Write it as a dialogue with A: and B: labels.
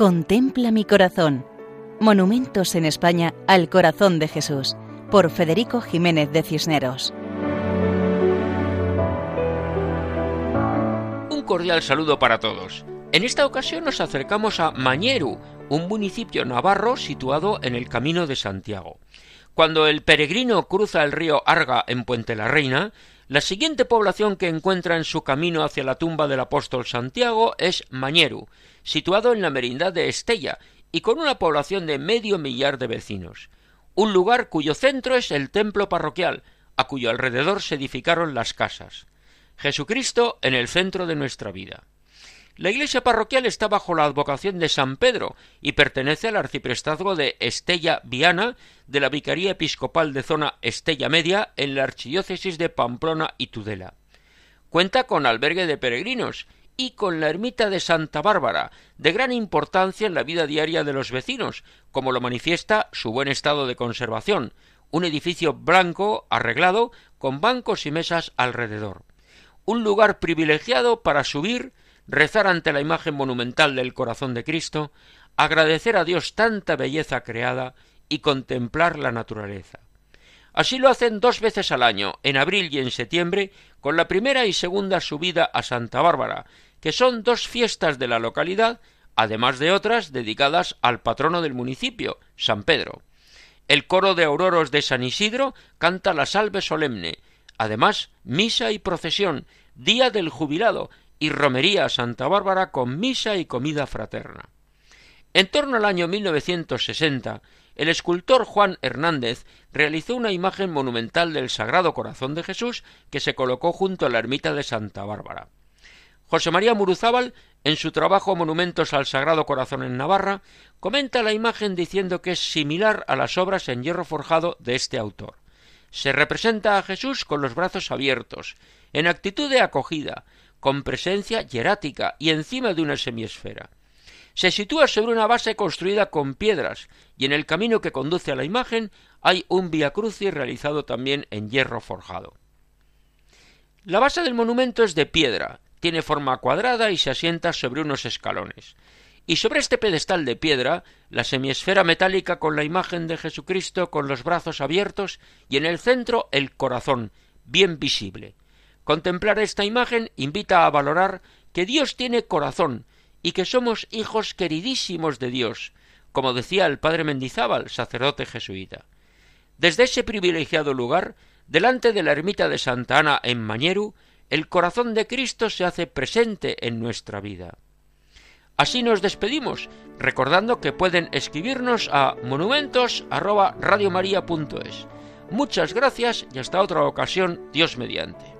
A: Contempla mi corazón. Monumentos en España al corazón de Jesús, por Federico Jiménez de Cisneros.
B: Un cordial saludo para todos. En esta ocasión nos acercamos a Mañeru, un municipio navarro situado en el Camino de Santiago. Cuando el peregrino cruza el río Arga en Puente la Reina, la siguiente población que encuentra en su camino hacia la tumba del apóstol Santiago es Mañeru, situado en la merindad de Estella y con una población de medio millar de vecinos. Un lugar cuyo centro es el templo parroquial, a cuyo alrededor se edificaron las casas. Jesucristo en el centro de nuestra vida. La iglesia parroquial está bajo la advocación de San Pedro y pertenece al arciprestazgo de Estella Viana de la Vicaría Episcopal de Zona Estella Media en la archidiócesis de Pamplona y Tudela. Cuenta con albergue de peregrinos y con la ermita de Santa Bárbara, de gran importancia en la vida diaria de los vecinos, como lo manifiesta su buen estado de conservación, un edificio blanco arreglado con bancos y mesas alrededor. Un lugar privilegiado para subir rezar ante la imagen monumental del corazón de Cristo, agradecer a Dios tanta belleza creada y contemplar la naturaleza. Así lo hacen dos veces al año, en abril y en septiembre, con la primera y segunda subida a Santa Bárbara, que son dos fiestas de la localidad, además de otras dedicadas al patrono del municipio, San Pedro. El coro de auroros de San Isidro canta la salve solemne, además misa y procesión, día del jubilado, y romería a Santa Bárbara con misa y comida fraterna. En torno al año 1960, el escultor Juan Hernández realizó una imagen monumental del Sagrado Corazón de Jesús que se colocó junto a la ermita de Santa Bárbara. José María Muruzábal, en su trabajo Monumentos al Sagrado Corazón en Navarra, comenta la imagen diciendo que es similar a las obras en hierro forjado de este autor. Se representa a Jesús con los brazos abiertos, en actitud de acogida, con presencia hierática y encima de una semiesfera. Se sitúa sobre una base construida con piedras y en el camino que conduce a la imagen hay un via crucis realizado también en hierro forjado. La base del monumento es de piedra, tiene forma cuadrada y se asienta sobre unos escalones. Y sobre este pedestal de piedra, la semiesfera metálica con la imagen de Jesucristo con los brazos abiertos y en el centro el corazón, bien visible. Contemplar esta imagen invita a valorar que Dios tiene corazón y que somos hijos queridísimos de Dios, como decía el padre Mendizábal, sacerdote jesuita. Desde ese privilegiado lugar, delante de la ermita de Santa Ana en Mañeru, el corazón de Cristo se hace presente en nuestra vida. Así nos despedimos, recordando que pueden escribirnos a monumentos@radiomaria.es. Muchas gracias y hasta otra ocasión, Dios mediante.